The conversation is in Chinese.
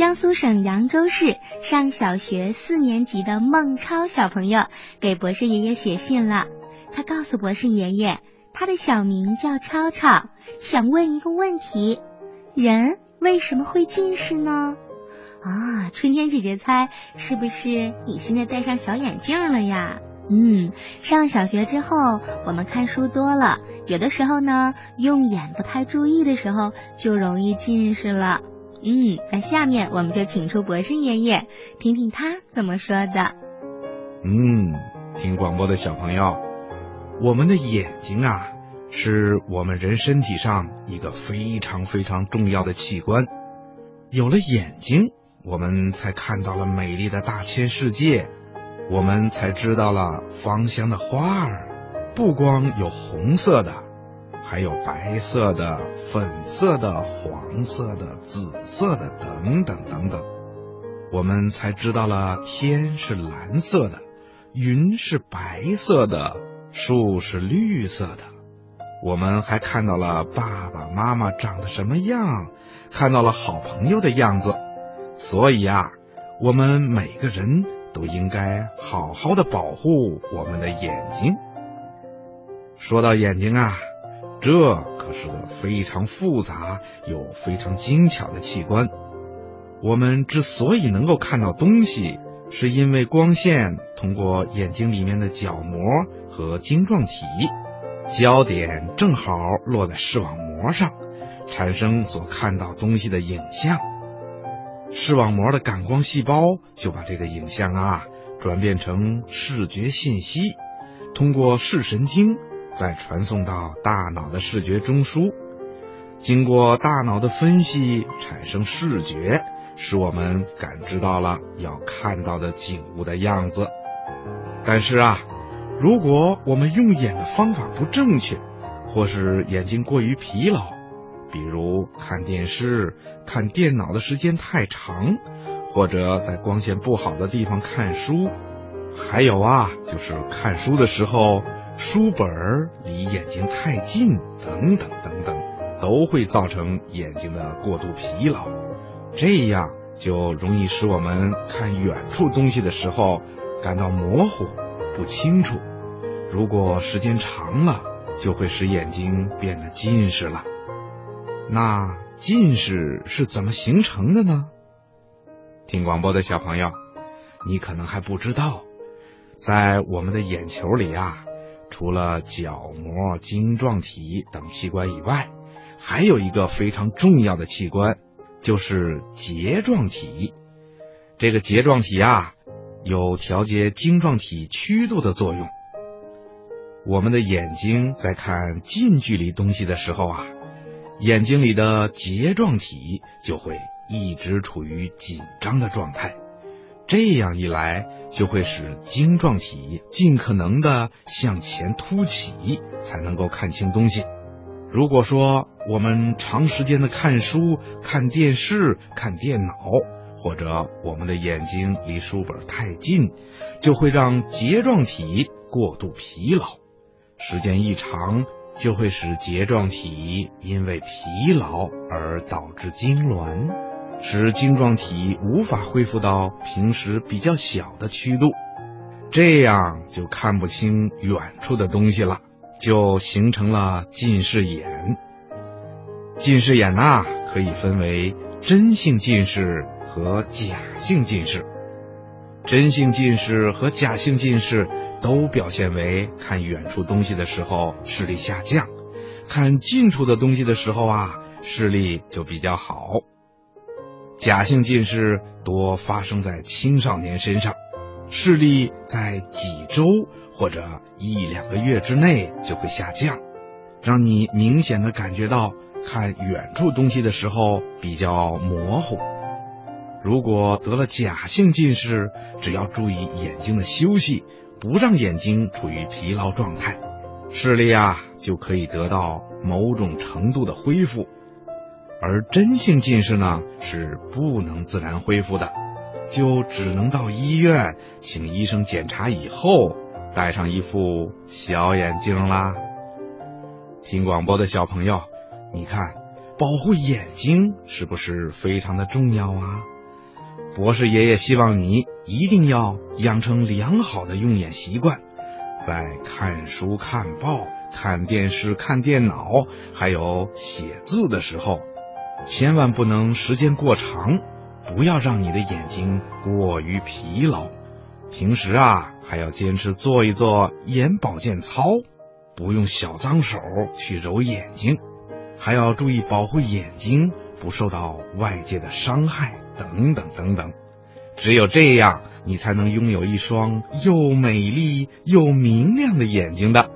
江苏省扬州市上小学四年级的孟超小朋友给博士爷爷写信了。他告诉博士爷爷，他的小名叫超超，想问一个问题：人为什么会近视呢？啊，春天姐姐猜是不是你现在戴上小眼镜了呀？嗯，上小学之后，我们看书多了，有的时候呢，用眼不太注意的时候，就容易近视了。嗯，那下面我们就请出博士爷爷，听听他怎么说的。嗯，听广播的小朋友，我们的眼睛啊，是我们人身体上一个非常非常重要的器官。有了眼睛，我们才看到了美丽的大千世界。我们才知道了芳香的花儿，不光有红色的，还有白色的、粉色的、黄色的、紫色的等等等等。我们才知道了天是蓝色的，云是白色的，树是绿色的。我们还看到了爸爸妈妈长得什么样，看到了好朋友的样子。所以啊，我们每个人。都应该好好的保护我们的眼睛。说到眼睛啊，这可是个非常复杂又非常精巧的器官。我们之所以能够看到东西，是因为光线通过眼睛里面的角膜和晶状体，焦点正好落在视网膜上，产生所看到东西的影像。视网膜的感光细胞就把这个影像啊转变成视觉信息，通过视神经再传送到大脑的视觉中枢，经过大脑的分析产生视觉，使我们感知到了要看到的景物的样子。但是啊，如果我们用眼的方法不正确，或是眼睛过于疲劳。比如看电视、看电脑的时间太长，或者在光线不好的地方看书，还有啊，就是看书的时候书本离眼睛太近，等等等等，都会造成眼睛的过度疲劳，这样就容易使我们看远处东西的时候感到模糊、不清楚。如果时间长了，就会使眼睛变得近视了。那近视是怎么形成的呢？听广播的小朋友，你可能还不知道，在我们的眼球里啊，除了角膜、晶状体等器官以外，还有一个非常重要的器官，就是睫状体。这个睫状体啊，有调节晶状体曲度的作用。我们的眼睛在看近距离东西的时候啊。眼睛里的睫状体就会一直处于紧张的状态，这样一来就会使晶状体尽可能的向前凸起，才能够看清东西。如果说我们长时间的看书、看电视、看电脑，或者我们的眼睛离书本太近，就会让睫状体过度疲劳，时间一长。就会使睫状体因为疲劳而导致痉挛，使晶状体无法恢复到平时比较小的曲度，这样就看不清远处的东西了，就形成了近视眼。近视眼呐，可以分为真性近视和假性近视。真性近视和假性近视都表现为看远处东西的时候视力下降，看近处的东西的时候啊视力就比较好。假性近视多发生在青少年身上，视力在几周或者一两个月之内就会下降，让你明显的感觉到看远处东西的时候比较模糊。如果得了假性近视，只要注意眼睛的休息，不让眼睛处于疲劳状态，视力啊就可以得到某种程度的恢复。而真性近视呢，是不能自然恢复的，就只能到医院请医生检查以后，戴上一副小眼镜啦。听广播的小朋友，你看，保护眼睛是不是非常的重要啊？博士爷爷希望你一定要养成良好的用眼习惯，在看书、看报、看电视、看电脑，还有写字的时候，千万不能时间过长，不要让你的眼睛过于疲劳。平时啊，还要坚持做一做眼保健操，不用小脏手去揉眼睛，还要注意保护眼睛不受到外界的伤害。等等等等，只有这样，你才能拥有一双又美丽又明亮的眼睛的。